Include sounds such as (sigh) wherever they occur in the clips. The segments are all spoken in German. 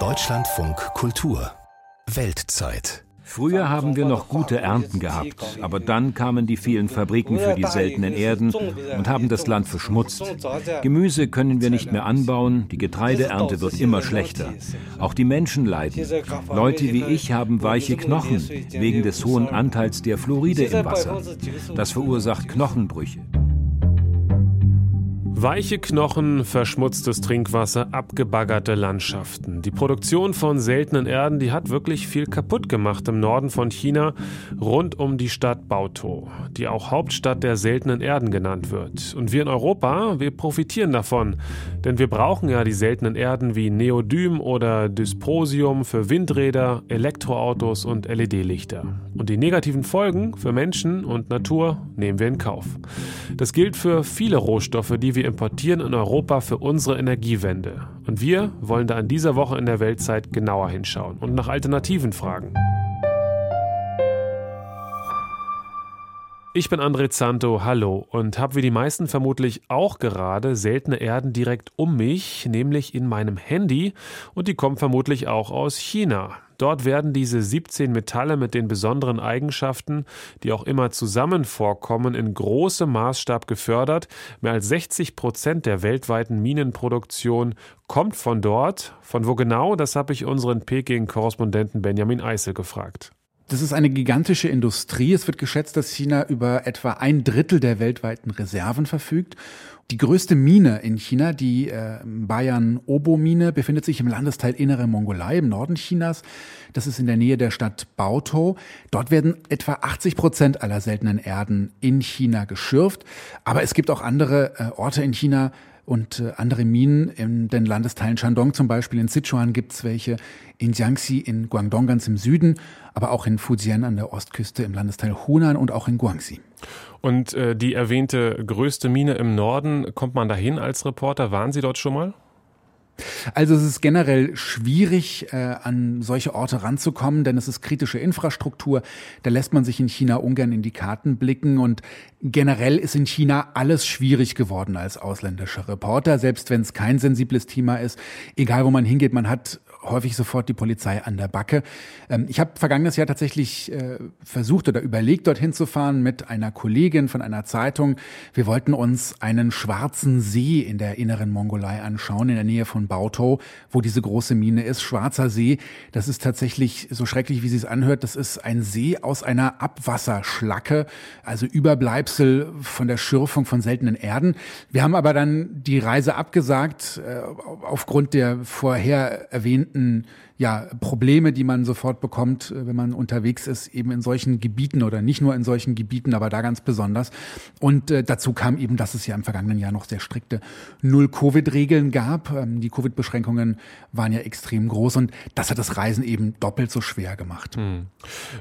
Deutschlandfunk Kultur Weltzeit Früher haben wir noch gute Ernten gehabt, aber dann kamen die vielen Fabriken für die seltenen Erden und haben das Land verschmutzt. Gemüse können wir nicht mehr anbauen, die Getreideernte wird immer schlechter. Auch die Menschen leiden. Leute wie ich haben weiche Knochen wegen des hohen Anteils der Fluoride im Wasser. Das verursacht Knochenbrüche. Weiche Knochen, verschmutztes Trinkwasser, abgebaggerte Landschaften. Die Produktion von seltenen Erden, die hat wirklich viel kaputt gemacht im Norden von China, rund um die Stadt Baotou, die auch Hauptstadt der seltenen Erden genannt wird. Und wir in Europa, wir profitieren davon, denn wir brauchen ja die seltenen Erden wie Neodym oder Dysprosium für Windräder, Elektroautos und LED-Lichter. Und die negativen Folgen für Menschen und Natur nehmen wir in Kauf. Das gilt für viele Rohstoffe, die wir wir importieren in Europa für unsere Energiewende. Und wir wollen da in dieser Woche in der Weltzeit genauer hinschauen und nach Alternativen fragen. Ich bin André Zanto, hallo, und habe wie die meisten vermutlich auch gerade seltene Erden direkt um mich, nämlich in meinem Handy, und die kommen vermutlich auch aus China. Dort werden diese 17 Metalle mit den besonderen Eigenschaften, die auch immer zusammen vorkommen, in großem Maßstab gefördert. Mehr als 60 Prozent der weltweiten Minenproduktion kommt von dort. Von wo genau, das habe ich unseren Peking-Korrespondenten Benjamin Eisel gefragt. Das ist eine gigantische Industrie. Es wird geschätzt, dass China über etwa ein Drittel der weltweiten Reserven verfügt. Die größte Mine in China, die äh, Bayan-Obo-Mine, befindet sich im Landesteil Innere Mongolei im Norden Chinas. Das ist in der Nähe der Stadt Baotou. Dort werden etwa 80 Prozent aller seltenen Erden in China geschürft. Aber es gibt auch andere äh, Orte in China, und äh, andere Minen in den Landesteilen Shandong zum Beispiel. In Sichuan gibt's welche, in Jiangxi in Guangdong ganz im Süden, aber auch in Fujian an der Ostküste im Landesteil Hunan und auch in Guangxi. Und äh, die erwähnte größte Mine im Norden, kommt man dahin als Reporter? Waren Sie dort schon mal? Also es ist generell schwierig, äh, an solche Orte ranzukommen, denn es ist kritische Infrastruktur. Da lässt man sich in China ungern in die Karten blicken und generell ist in China alles schwierig geworden als ausländischer Reporter, selbst wenn es kein sensibles Thema ist. Egal wo man hingeht, man hat häufig sofort die Polizei an der Backe. Ähm, ich habe vergangenes Jahr tatsächlich äh, versucht oder überlegt, dorthin zu fahren mit einer Kollegin von einer Zeitung. Wir wollten uns einen schwarzen See in der inneren Mongolei anschauen, in der Nähe von Bautou, wo diese große Mine ist. Schwarzer See, das ist tatsächlich so schrecklich, wie sie es anhört. Das ist ein See aus einer Abwasserschlacke, also Überbleibsel von der Schürfung von seltenen Erden. Wir haben aber dann die Reise abgesagt, äh, aufgrund der vorher erwähnten bestimmten ja, Probleme, die man sofort bekommt, äh, wenn man unterwegs ist, eben in solchen Gebieten oder nicht nur in solchen Gebieten, aber da ganz besonders. Und äh, dazu kam eben, dass es ja im vergangenen Jahr noch sehr strikte Null-Covid-Regeln gab. Ähm, die Covid-Beschränkungen waren ja extrem groß und das hat das Reisen eben doppelt so schwer gemacht. Hm.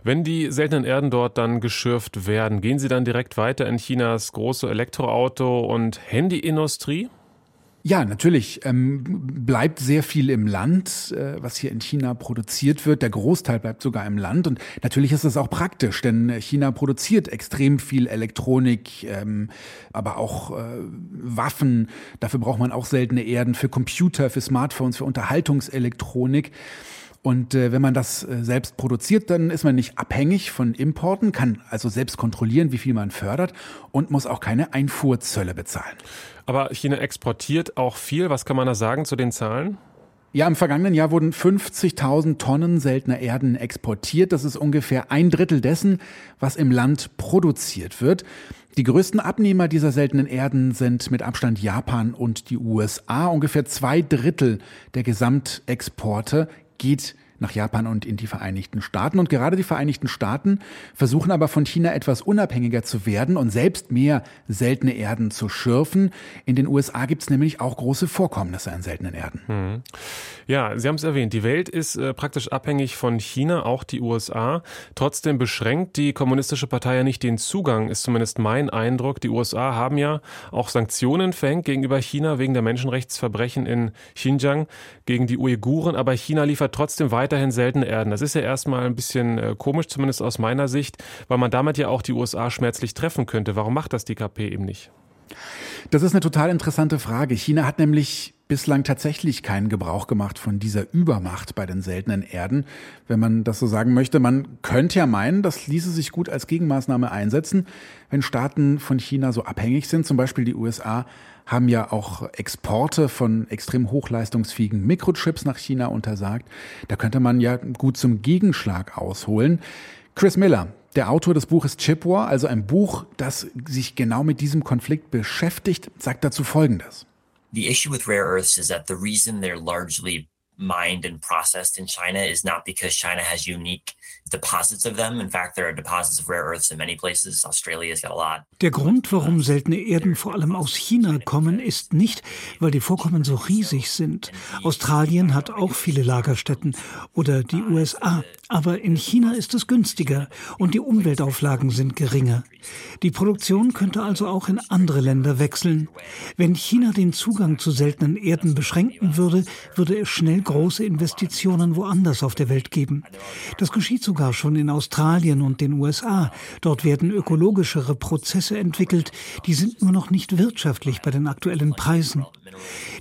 Wenn die seltenen Erden dort dann geschürft werden, gehen sie dann direkt weiter in Chinas große Elektroauto- und Handyindustrie? Ja, natürlich. Ähm, bleibt sehr viel im Land, äh, was hier in China produziert wird. Der Großteil bleibt sogar im Land. Und natürlich ist das auch praktisch, denn China produziert extrem viel Elektronik, ähm, aber auch äh, Waffen. Dafür braucht man auch seltene Erden für Computer, für Smartphones, für Unterhaltungselektronik. Und äh, wenn man das äh, selbst produziert, dann ist man nicht abhängig von Importen, kann also selbst kontrollieren, wie viel man fördert und muss auch keine Einfuhrzölle bezahlen. Aber China exportiert auch viel. Was kann man da sagen zu den Zahlen? Ja, im vergangenen Jahr wurden 50.000 Tonnen seltener Erden exportiert. Das ist ungefähr ein Drittel dessen, was im Land produziert wird. Die größten Abnehmer dieser seltenen Erden sind mit Abstand Japan und die USA. Ungefähr zwei Drittel der Gesamtexporte geht nach Japan und in die Vereinigten Staaten. Und gerade die Vereinigten Staaten versuchen aber von China etwas unabhängiger zu werden und selbst mehr seltene Erden zu schürfen. In den USA gibt es nämlich auch große Vorkommnisse an seltenen Erden. Hm. Ja, Sie haben es erwähnt, die Welt ist äh, praktisch abhängig von China, auch die USA. Trotzdem beschränkt die Kommunistische Partei ja nicht den Zugang, ist zumindest mein Eindruck. Die USA haben ja auch Sanktionen verhängt gegenüber China wegen der Menschenrechtsverbrechen in Xinjiang gegen die Uiguren, aber China liefert trotzdem weiter weiterhin seltene Erden. Das ist ja erstmal ein bisschen äh, komisch, zumindest aus meiner Sicht, weil man damit ja auch die USA schmerzlich treffen könnte. Warum macht das die KP eben nicht? Das ist eine total interessante Frage. China hat nämlich bislang tatsächlich keinen Gebrauch gemacht von dieser Übermacht bei den seltenen Erden, wenn man das so sagen möchte. Man könnte ja meinen, das ließe sich gut als Gegenmaßnahme einsetzen, wenn Staaten von China so abhängig sind. Zum Beispiel die USA haben ja auch Exporte von extrem hochleistungsfähigen Mikrochips nach China untersagt. Da könnte man ja gut zum Gegenschlag ausholen. Chris Miller, der Autor des Buches Chip War, also ein Buch, das sich genau mit diesem Konflikt beschäftigt, sagt dazu Folgendes. The issue with rare earths is that the reason they're largely mined and processed in China is not because China has unique deposits of them. In fact, there are deposits of rare earths in many places. Australia's got a lot. Der Grund, warum seltene Erden vor allem aus China kommen, ist nicht, weil die Vorkommen so riesig sind. Australien hat auch viele Lagerstätten oder die USA. Aber in China ist es günstiger und die Umweltauflagen sind geringer. Die Produktion könnte also auch in andere Länder wechseln. Wenn China den Zugang zu seltenen Erden beschränken würde, würde es schnell große Investitionen woanders auf der Welt geben. Das geschieht sogar schon in Australien und den USA. Dort werden ökologischere Prozesse entwickelt, die sind nur noch nicht wirtschaftlich bei den aktuellen Preisen.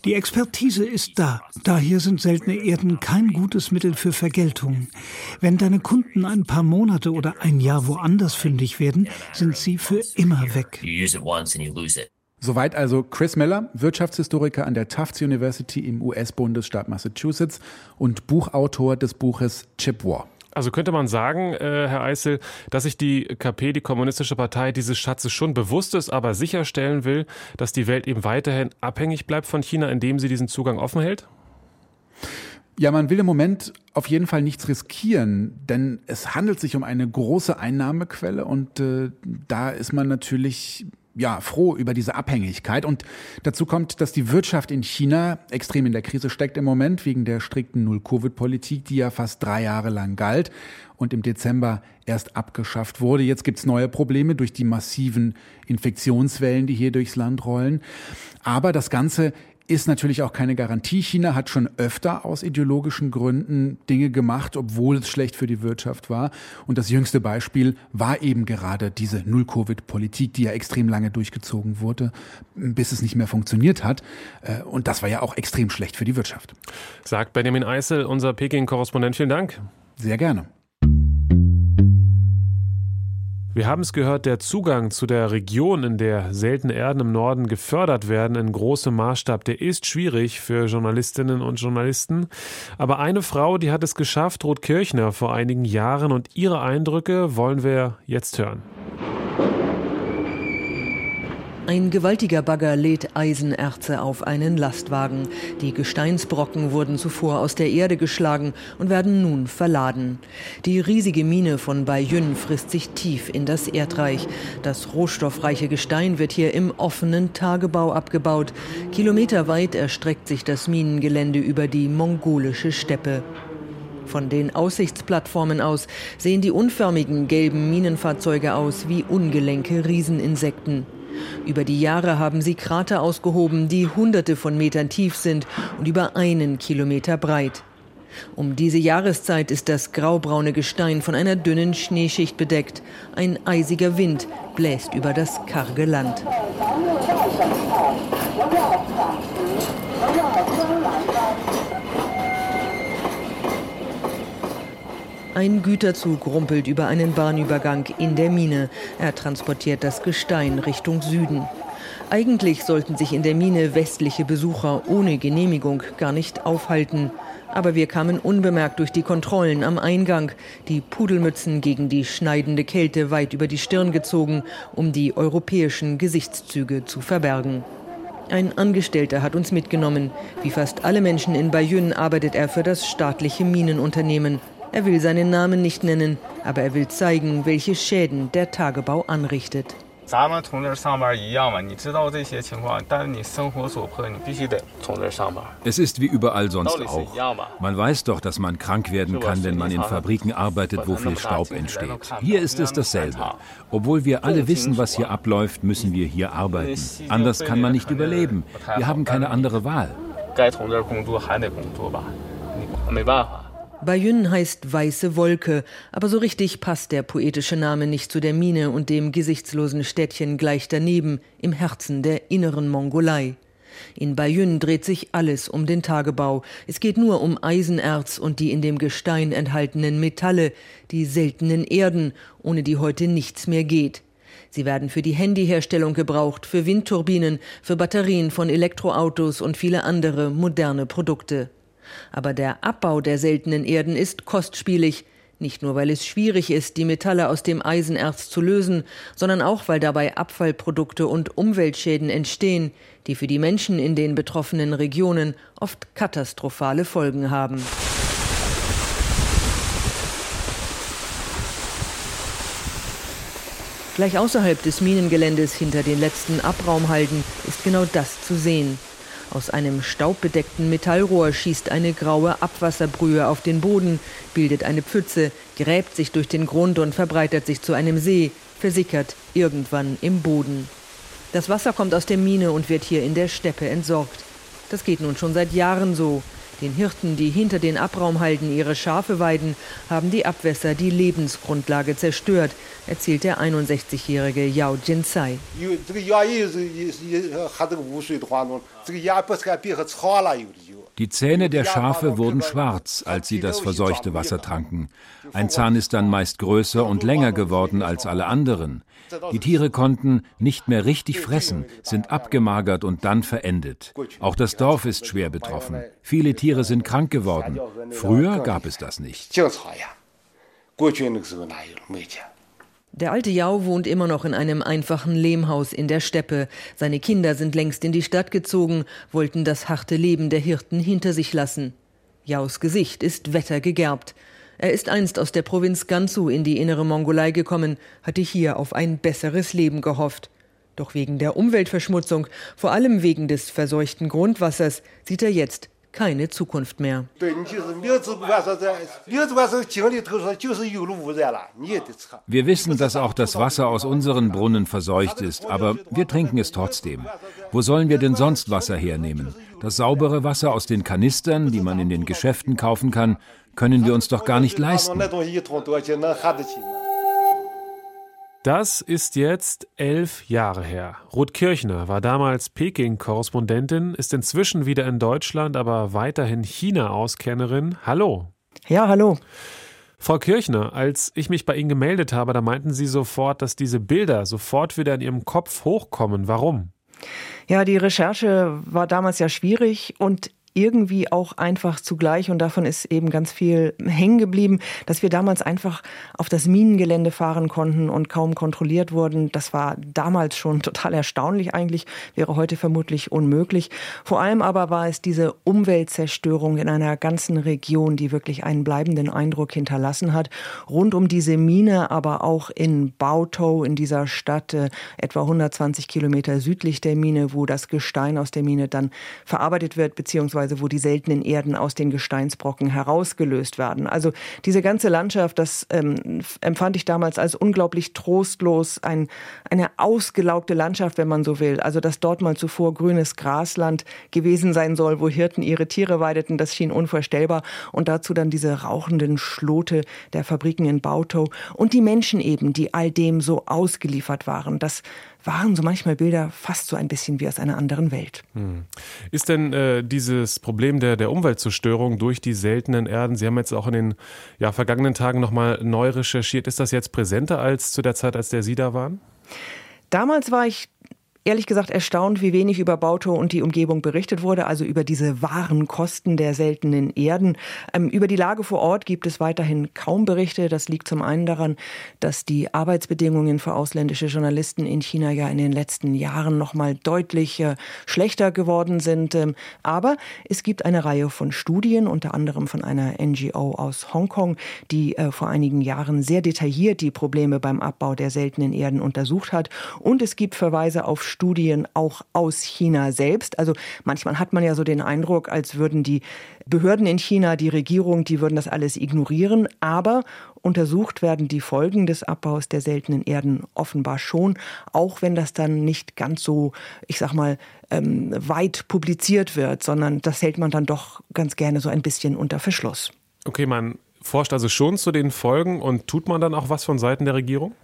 Die Expertise ist da. Daher sind seltene Erden kein gutes Mittel für Vergeltung. Wenn deine Kunden ein paar Monate oder ein Jahr woanders fündig werden, sind sie für immer weg. Soweit also Chris Miller, Wirtschaftshistoriker an der Tufts University im US-Bundesstaat Massachusetts und Buchautor des Buches Chip War. Also könnte man sagen, äh, Herr Eisel, dass sich die KP, die Kommunistische Partei, dieses Schatzes schon bewusst ist, aber sicherstellen will, dass die Welt eben weiterhin abhängig bleibt von China, indem sie diesen Zugang offen hält? Ja, man will im Moment auf jeden Fall nichts riskieren, denn es handelt sich um eine große Einnahmequelle und äh, da ist man natürlich ja, froh über diese Abhängigkeit. Und dazu kommt, dass die Wirtschaft in China extrem in der Krise steckt im Moment wegen der strikten Null-Covid-Politik, die ja fast drei Jahre lang galt und im Dezember erst abgeschafft wurde. Jetzt gibt's neue Probleme durch die massiven Infektionswellen, die hier durchs Land rollen. Aber das Ganze ist natürlich auch keine Garantie. China hat schon öfter aus ideologischen Gründen Dinge gemacht, obwohl es schlecht für die Wirtschaft war. Und das jüngste Beispiel war eben gerade diese Null-Covid-Politik, die ja extrem lange durchgezogen wurde, bis es nicht mehr funktioniert hat. Äh, und das war ja auch extrem schlecht für die Wirtschaft. Sagt Benjamin Eisel, unser Peking-Korrespondent. Vielen Dank. Sehr gerne. Wir haben es gehört, der Zugang zu der Region, in der seltene Erden im Norden gefördert werden, in großem Maßstab, der ist schwierig für Journalistinnen und Journalisten. Aber eine Frau, die hat es geschafft, Ruth Kirchner, vor einigen Jahren, und ihre Eindrücke wollen wir jetzt hören. Ein gewaltiger Bagger lädt Eisenerze auf einen Lastwagen. Die Gesteinsbrocken wurden zuvor aus der Erde geschlagen und werden nun verladen. Die riesige Mine von Baiyun frisst sich tief in das Erdreich. Das rohstoffreiche Gestein wird hier im offenen Tagebau abgebaut. Kilometerweit erstreckt sich das Minengelände über die mongolische Steppe. Von den Aussichtsplattformen aus sehen die unförmigen gelben Minenfahrzeuge aus wie ungelenke Rieseninsekten. Über die Jahre haben sie Krater ausgehoben, die hunderte von Metern tief sind und über einen Kilometer breit. Um diese Jahreszeit ist das graubraune Gestein von einer dünnen Schneeschicht bedeckt. Ein eisiger Wind bläst über das karge Land. Ein Güterzug rumpelt über einen Bahnübergang in der Mine. Er transportiert das Gestein Richtung Süden. Eigentlich sollten sich in der Mine westliche Besucher ohne Genehmigung gar nicht aufhalten. Aber wir kamen unbemerkt durch die Kontrollen am Eingang, die Pudelmützen gegen die schneidende Kälte weit über die Stirn gezogen, um die europäischen Gesichtszüge zu verbergen. Ein Angestellter hat uns mitgenommen. Wie fast alle Menschen in Bayonne arbeitet er für das staatliche Minenunternehmen. Er will seinen Namen nicht nennen, aber er will zeigen, welche Schäden der Tagebau anrichtet. Es ist wie überall sonst auch. Man weiß doch, dass man krank werden kann, wenn man in Fabriken arbeitet, wo viel Staub entsteht. Hier ist es dasselbe. Obwohl wir alle wissen, was hier abläuft, müssen wir hier arbeiten. Anders kann man nicht überleben. Wir haben keine andere Wahl. Bayun heißt weiße Wolke, aber so richtig passt der poetische Name nicht zu der Mine und dem gesichtslosen Städtchen gleich daneben, im Herzen der inneren Mongolei. In Bayun dreht sich alles um den Tagebau. Es geht nur um Eisenerz und die in dem Gestein enthaltenen Metalle, die seltenen Erden, ohne die heute nichts mehr geht. Sie werden für die Handyherstellung gebraucht, für Windturbinen, für Batterien von Elektroautos und viele andere moderne Produkte. Aber der Abbau der seltenen Erden ist kostspielig, nicht nur weil es schwierig ist, die Metalle aus dem Eisenerz zu lösen, sondern auch weil dabei Abfallprodukte und Umweltschäden entstehen, die für die Menschen in den betroffenen Regionen oft katastrophale Folgen haben. Gleich außerhalb des Minengeländes hinter den letzten Abraumhalden ist genau das zu sehen. Aus einem staubbedeckten Metallrohr schießt eine graue Abwasserbrühe auf den Boden, bildet eine Pfütze, gräbt sich durch den Grund und verbreitert sich zu einem See, versickert irgendwann im Boden. Das Wasser kommt aus der Mine und wird hier in der Steppe entsorgt. Das geht nun schon seit Jahren so. Den Hirten, die hinter den Abraumhalden ihre Schafe weiden, haben die Abwässer die Lebensgrundlage zerstört, erzählt der 61-jährige Yao Jinsai. Die Zähne der Schafe wurden schwarz, als sie das verseuchte Wasser tranken. Ein Zahn ist dann meist größer und länger geworden als alle anderen. Die Tiere konnten nicht mehr richtig fressen, sind abgemagert und dann verendet. Auch das Dorf ist schwer betroffen. Viele Tiere sind krank geworden. Früher gab es das nicht. Der alte Jau wohnt immer noch in einem einfachen Lehmhaus in der Steppe. Seine Kinder sind längst in die Stadt gezogen, wollten das harte Leben der Hirten hinter sich lassen. Jaus Gesicht ist wettergegerbt. Er ist einst aus der Provinz Gansu in die innere Mongolei gekommen, hatte hier auf ein besseres Leben gehofft. Doch wegen der Umweltverschmutzung, vor allem wegen des verseuchten Grundwassers, sieht er jetzt keine Zukunft mehr. Wir wissen, dass auch das Wasser aus unseren Brunnen verseucht ist, aber wir trinken es trotzdem. Wo sollen wir denn sonst Wasser hernehmen? Das saubere Wasser aus den Kanistern, die man in den Geschäften kaufen kann, können wir uns doch gar nicht leisten. Das ist jetzt elf Jahre her. Ruth Kirchner war damals Peking-Korrespondentin, ist inzwischen wieder in Deutschland, aber weiterhin China-Auskennerin. Hallo. Ja, hallo. Frau Kirchner, als ich mich bei Ihnen gemeldet habe, da meinten Sie sofort, dass diese Bilder sofort wieder in Ihrem Kopf hochkommen. Warum? Ja, die Recherche war damals ja schwierig und irgendwie auch einfach zugleich, und davon ist eben ganz viel hängen geblieben, dass wir damals einfach auf das Minengelände fahren konnten und kaum kontrolliert wurden. Das war damals schon total erstaunlich eigentlich, wäre heute vermutlich unmöglich. Vor allem aber war es diese Umweltzerstörung in einer ganzen Region, die wirklich einen bleibenden Eindruck hinterlassen hat. Rund um diese Mine, aber auch in Bautou, in dieser Stadt, äh, etwa 120 Kilometer südlich der Mine, wo das Gestein aus der Mine dann verarbeitet wird, beziehungsweise beziehungsweise wo die seltenen Erden aus den Gesteinsbrocken herausgelöst werden. Also diese ganze Landschaft, das ähm, empfand ich damals als unglaublich trostlos, ein, eine ausgelaugte Landschaft, wenn man so will. Also dass dort mal zuvor grünes Grasland gewesen sein soll, wo Hirten ihre Tiere weideten, das schien unvorstellbar. Und dazu dann diese rauchenden Schlote der Fabriken in Bautow und die Menschen eben, die all dem so ausgeliefert waren. Das waren so manchmal Bilder fast so ein bisschen wie aus einer anderen Welt. Hm. Ist denn äh, dieses Problem der, der Umweltzerstörung durch die seltenen Erden, Sie haben jetzt auch in den ja, vergangenen Tagen nochmal neu recherchiert, ist das jetzt präsenter als zu der Zeit, als der Sie da waren? Damals war ich ehrlich gesagt erstaunt, wie wenig über Bauto und die Umgebung berichtet wurde, also über diese wahren Kosten der seltenen Erden. Ähm, über die Lage vor Ort gibt es weiterhin kaum Berichte. Das liegt zum einen daran, dass die Arbeitsbedingungen für ausländische Journalisten in China ja in den letzten Jahren noch mal deutlich äh, schlechter geworden sind. Ähm, aber es gibt eine Reihe von Studien, unter anderem von einer NGO aus Hongkong, die äh, vor einigen Jahren sehr detailliert die Probleme beim Abbau der seltenen Erden untersucht hat. Und es gibt Verweise auf Studien auch aus China selbst. Also manchmal hat man ja so den Eindruck, als würden die Behörden in China, die Regierung, die würden das alles ignorieren. Aber untersucht werden die Folgen des Abbaus der seltenen Erden offenbar schon, auch wenn das dann nicht ganz so, ich sag mal, ähm, weit publiziert wird, sondern das hält man dann doch ganz gerne so ein bisschen unter Verschluss. Okay, man forscht also schon zu den Folgen und tut man dann auch was von Seiten der Regierung?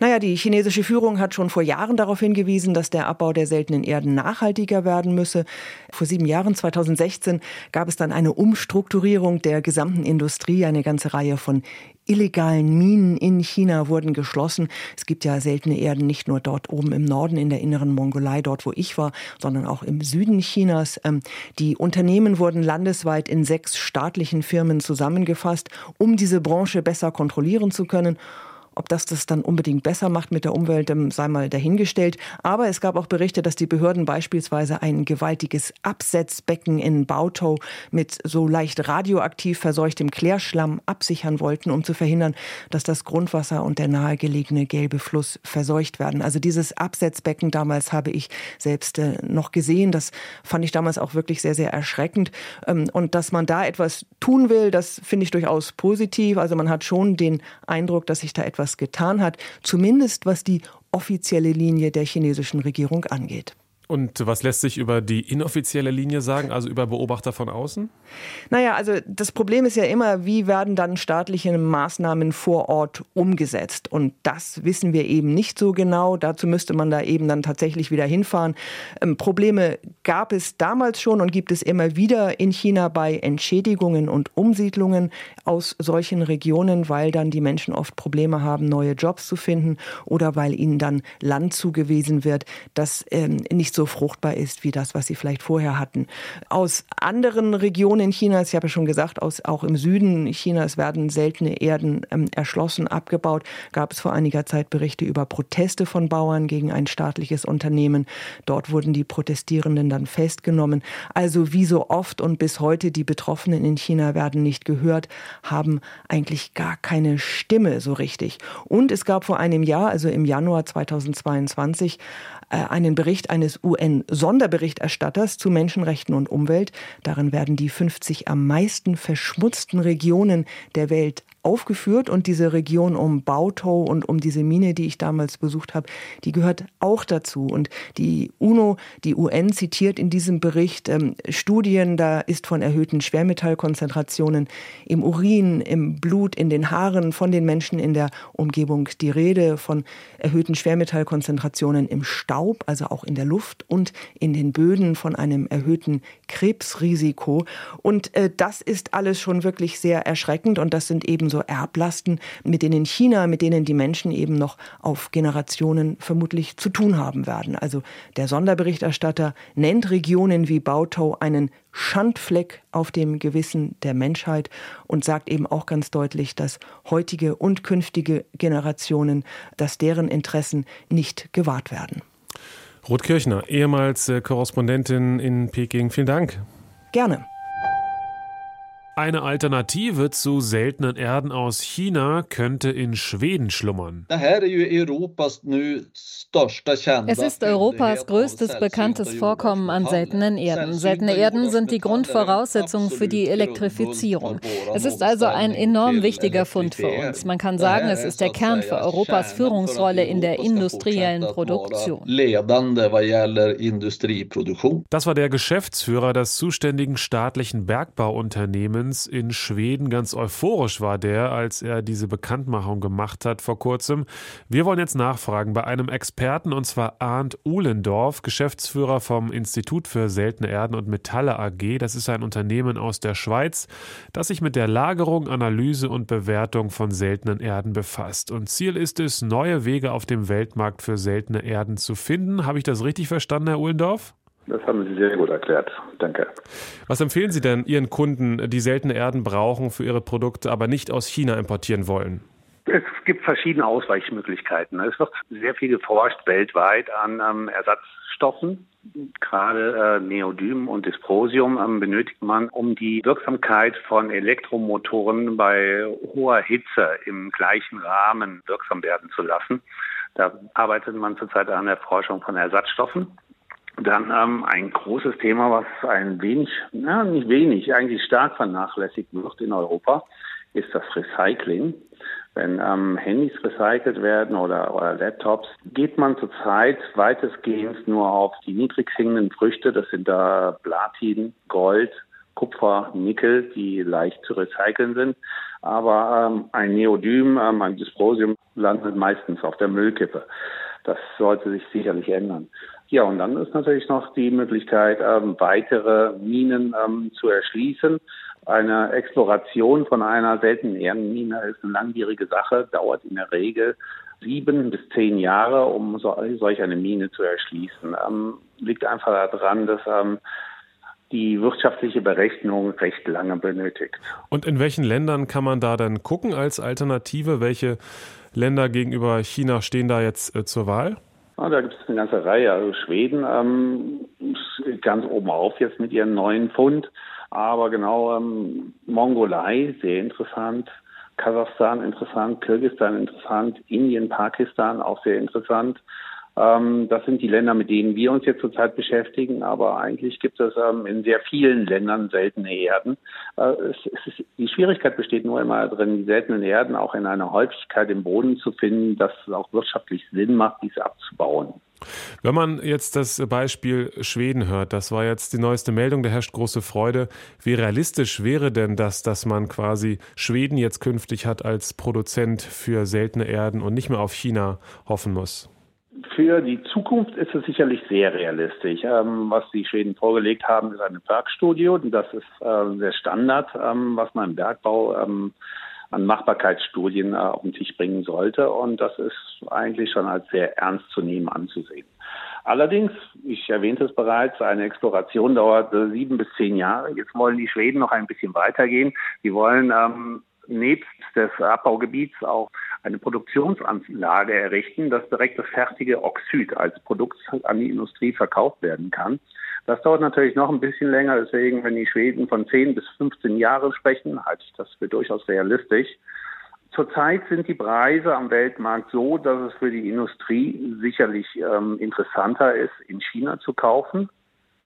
Naja, die chinesische Führung hat schon vor Jahren darauf hingewiesen, dass der Abbau der seltenen Erden nachhaltiger werden müsse. Vor sieben Jahren, 2016, gab es dann eine Umstrukturierung der gesamten Industrie. Eine ganze Reihe von illegalen Minen in China wurden geschlossen. Es gibt ja seltene Erden nicht nur dort oben im Norden in der inneren Mongolei, dort wo ich war, sondern auch im Süden Chinas. Ähm, die Unternehmen wurden landesweit in sechs staatlichen Firmen zusammengefasst, um diese Branche besser kontrollieren zu können. Ob das das dann unbedingt besser macht mit der Umwelt, ähm, sei mal dahingestellt. Aber es gab auch Berichte, dass die Behörden beispielsweise ein gewaltiges Absetzbecken in Bautou mit so leicht radioaktiv verseuchtem Klärschlamm absichern wollten, um zu verhindern, dass das Grundwasser und der nahegelegene gelbe Fluss verseucht werden. Also dieses Absetzbecken damals habe ich selbst äh, noch gesehen. Das fand ich damals auch wirklich sehr, sehr erschreckend. Ähm, und dass man da etwas tun will, das finde ich durchaus positiv. Also man hat schon den Eindruck, dass sich da etwas etwas getan hat, zumindest was die offizielle Linie der chinesischen Regierung angeht. Und was lässt sich über die inoffizielle Linie sagen, also über Beobachter von außen? Naja, also das Problem ist ja immer, wie werden dann staatliche Maßnahmen vor Ort umgesetzt? Und das wissen wir eben nicht so genau. Dazu müsste man da eben dann tatsächlich wieder hinfahren. Ähm, Probleme gab es damals schon und gibt es immer wieder in China bei Entschädigungen und Umsiedlungen aus solchen Regionen, weil dann die Menschen oft Probleme haben, neue Jobs zu finden oder weil ihnen dann Land zugewiesen wird, das ähm, nicht so fruchtbar ist wie das, was sie vielleicht vorher hatten. Aus anderen Regionen Chinas, ich habe ja schon gesagt, aus, auch im Süden Chinas werden seltene Erden ähm, erschlossen, abgebaut. Gab es vor einiger Zeit Berichte über Proteste von Bauern gegen ein staatliches Unternehmen. Dort wurden die Protestierenden dann festgenommen. Also wie so oft und bis heute, die Betroffenen in China werden nicht gehört, haben eigentlich gar keine Stimme so richtig. Und es gab vor einem Jahr, also im Januar 2022, äh, einen Bericht eines UN-Sonderberichterstatters zu Menschenrechten und Umwelt. Darin werden die 50 am meisten verschmutzten Regionen der Welt aufgeführt und diese Region um Bautou und um diese Mine, die ich damals besucht habe, die gehört auch dazu. Und die UNO, die UN zitiert in diesem Bericht ähm, Studien, da ist von erhöhten Schwermetallkonzentrationen im Urin, im Blut, in den Haaren von den Menschen in der Umgebung die Rede, von erhöhten Schwermetallkonzentrationen im Staub, also auch in der Luft und in den Böden, von einem erhöhten Krebsrisiko. Und äh, das ist alles schon wirklich sehr erschreckend und das sind eben so Erblasten, mit denen China, mit denen die Menschen eben noch auf Generationen vermutlich zu tun haben werden. Also der Sonderberichterstatter nennt Regionen wie Bautou einen Schandfleck auf dem Gewissen der Menschheit und sagt eben auch ganz deutlich, dass heutige und künftige Generationen, dass deren Interessen nicht gewahrt werden. Ruth Kirchner, ehemals äh, Korrespondentin in Peking, vielen Dank. Gerne. Eine Alternative zu seltenen Erden aus China könnte in Schweden schlummern. Es ist Europas größtes bekanntes Vorkommen an seltenen Erden. Seltene Erden sind die Grundvoraussetzung für die Elektrifizierung. Es ist also ein enorm wichtiger Fund für uns. Man kann sagen, es ist der Kern für Europas Führungsrolle in der industriellen Produktion. Das war der Geschäftsführer des zuständigen staatlichen Bergbauunternehmens Siemens in Schweden. Ganz euphorisch war der, als er diese Bekanntmachung gemacht hat vor kurzem. Wir wollen jetzt nachfragen bei einem Experten und zwar Arndt Uhlendorf, Geschäftsführer vom Institut für seltene Erden und Metalle AG. Das ist ein Unternehmen aus der Schweiz, das sich mit der Lagerung, Analyse und Bewertung von seltenen Erden befasst. Und Ziel ist es, neue Wege auf dem Weltmarkt für seltene Erden zu finden. Habe ich das richtig verstanden, Herr Uhlendorf? Das haben Sie sehr gut erklärt. Danke. Was empfehlen Sie denn Ihren Kunden, die seltene Erden brauchen für ihre Produkte, aber nicht aus China importieren wollen? Es gibt verschiedene Ausweichmöglichkeiten. Es wird sehr viel geforscht weltweit an ähm, Ersatzstoffen. Gerade äh, Neodym und Dysprosium ähm, benötigt man, um die Wirksamkeit von Elektromotoren bei hoher Hitze im gleichen Rahmen wirksam werden zu lassen. Da arbeitet man zurzeit an der Forschung von Ersatzstoffen. Dann ähm, ein großes Thema, was ein wenig, na, nicht wenig, eigentlich stark vernachlässigt wird in Europa, ist das Recycling. Wenn ähm, Handys recycelt werden oder, oder Laptops, geht man zurzeit weitestgehend nur auf die niedrig hängenden Früchte. Das sind da Platin, Gold Kupfer, Nickel, die leicht zu recyceln sind. Aber ähm, ein Neodym, ähm, ein Dysprosium landet meistens auf der Müllkippe. Das sollte sich sicherlich ändern. Ja, und dann ist natürlich noch die Möglichkeit, ähm, weitere Minen ähm, zu erschließen. Eine Exploration von einer seltenen Erdenmine ist eine langwierige Sache, dauert in der Regel sieben bis zehn Jahre, um so, solch eine Mine zu erschließen. Ähm, liegt einfach daran, dass ähm, die wirtschaftliche Berechnung recht lange benötigt. Und in welchen Ländern kann man da dann gucken als Alternative? Welche Länder gegenüber China stehen da jetzt äh, zur Wahl? Ah, da gibt es eine ganze Reihe. Also Schweden ähm, ganz oben auf jetzt mit ihren neuen Pfund. Aber genau, ähm, Mongolei, sehr interessant. Kasachstan interessant, Kirgisistan interessant, Indien, Pakistan auch sehr interessant. Ähm, das sind die Länder, mit denen wir uns jetzt zurzeit beschäftigen, aber eigentlich gibt es ähm, in sehr vielen Ländern seltene Erden. Äh, die Schwierigkeit besteht nur immer darin, die seltenen Erden auch in einer Häufigkeit im Boden zu finden, dass es auch wirtschaftlich Sinn macht, diese abzubauen. Wenn man jetzt das Beispiel Schweden hört, das war jetzt die neueste Meldung, da herrscht große Freude. Wie realistisch wäre denn das, dass man quasi Schweden jetzt künftig hat als Produzent für seltene Erden und nicht mehr auf China hoffen muss? Für die Zukunft ist es sicherlich sehr realistisch. Ähm, was die Schweden vorgelegt haben, ist eine Bergstudie. Das ist äh, der Standard, ähm, was man im Bergbau ähm, an Machbarkeitsstudien äh, auf den Tisch bringen sollte. Und das ist eigentlich schon als sehr ernst zu nehmen anzusehen. Allerdings, ich erwähnte es bereits, eine Exploration dauert äh, sieben bis zehn Jahre. Jetzt wollen die Schweden noch ein bisschen weitergehen. Die wollen ähm, nebst des Abbaugebiets auch eine Produktionsanlage errichten, dass direkt das fertige Oxid als Produkt an die Industrie verkauft werden kann. Das dauert natürlich noch ein bisschen länger, deswegen, wenn die Schweden von 10 bis 15 Jahren sprechen, halte ich das für durchaus realistisch. Zurzeit sind die Preise am Weltmarkt so, dass es für die Industrie sicherlich ähm, interessanter ist, in China zu kaufen.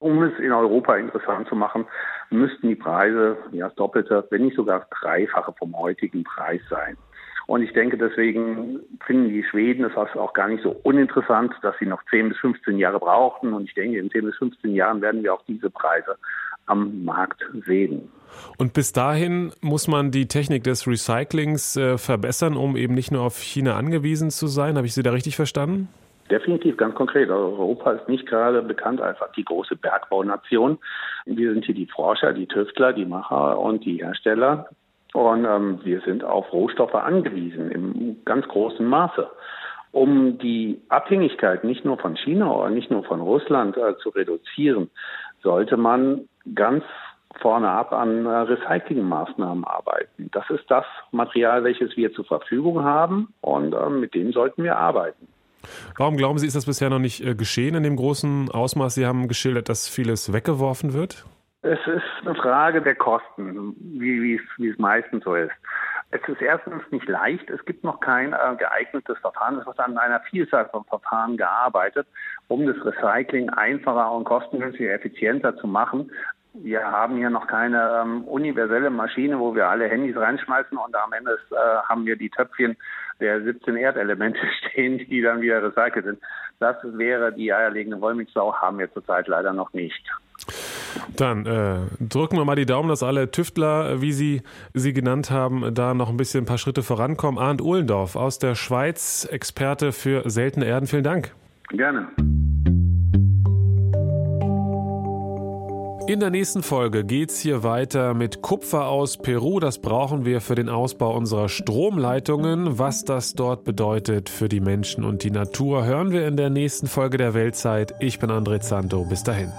Um es in Europa interessant zu machen, müssten die Preise ja das Doppelte, wenn nicht sogar Dreifache vom heutigen Preis sein. Und ich denke, deswegen finden die Schweden es auch gar nicht so uninteressant, dass sie noch 10 bis 15 Jahre brauchten. Und ich denke, in 10 bis 15 Jahren werden wir auch diese Preise am Markt sehen. Und bis dahin muss man die Technik des Recyclings äh, verbessern, um eben nicht nur auf China angewiesen zu sein. Habe ich Sie da richtig verstanden? Definitiv, ganz konkret. Also Europa ist nicht gerade bekannt als die große Bergbaunation. Wir sind hier die Forscher, die Tüftler, die Macher und die Hersteller und ähm, wir sind auf Rohstoffe angewiesen im ganz großen Maße. Um die Abhängigkeit nicht nur von China oder nicht nur von Russland äh, zu reduzieren, sollte man ganz vorne ab an äh, Recyclingmaßnahmen arbeiten. Das ist das Material, welches wir zur Verfügung haben und äh, mit dem sollten wir arbeiten. Warum glauben Sie, ist das bisher noch nicht äh, geschehen in dem großen Ausmaß? Sie haben geschildert, dass vieles weggeworfen wird. Es ist eine Frage der Kosten, wie, wie, es, wie es meistens so ist. Es ist erstens nicht leicht. Es gibt noch kein äh, geeignetes Verfahren. Es wird an einer Vielzahl von Verfahren gearbeitet, um das Recycling einfacher und kostengünstiger, effizienter zu machen. Wir haben hier noch keine ähm, universelle Maschine, wo wir alle Handys reinschmeißen und am Ende äh, haben wir die Töpfchen der 17 Erdelemente (laughs) stehen, die dann wieder recycelt sind. Das wäre die eierlegende Wollmilchsau, haben wir zurzeit leider noch nicht. Dann äh, drücken wir mal die Daumen, dass alle Tüftler, wie Sie sie genannt haben, da noch ein bisschen ein paar Schritte vorankommen. Arndt Ohlendorf aus der Schweiz, Experte für seltene Erden. Vielen Dank. Gerne. In der nächsten Folge geht es hier weiter mit Kupfer aus Peru. Das brauchen wir für den Ausbau unserer Stromleitungen. Was das dort bedeutet für die Menschen und die Natur, hören wir in der nächsten Folge der Weltzeit. Ich bin André Zanto. Bis dahin.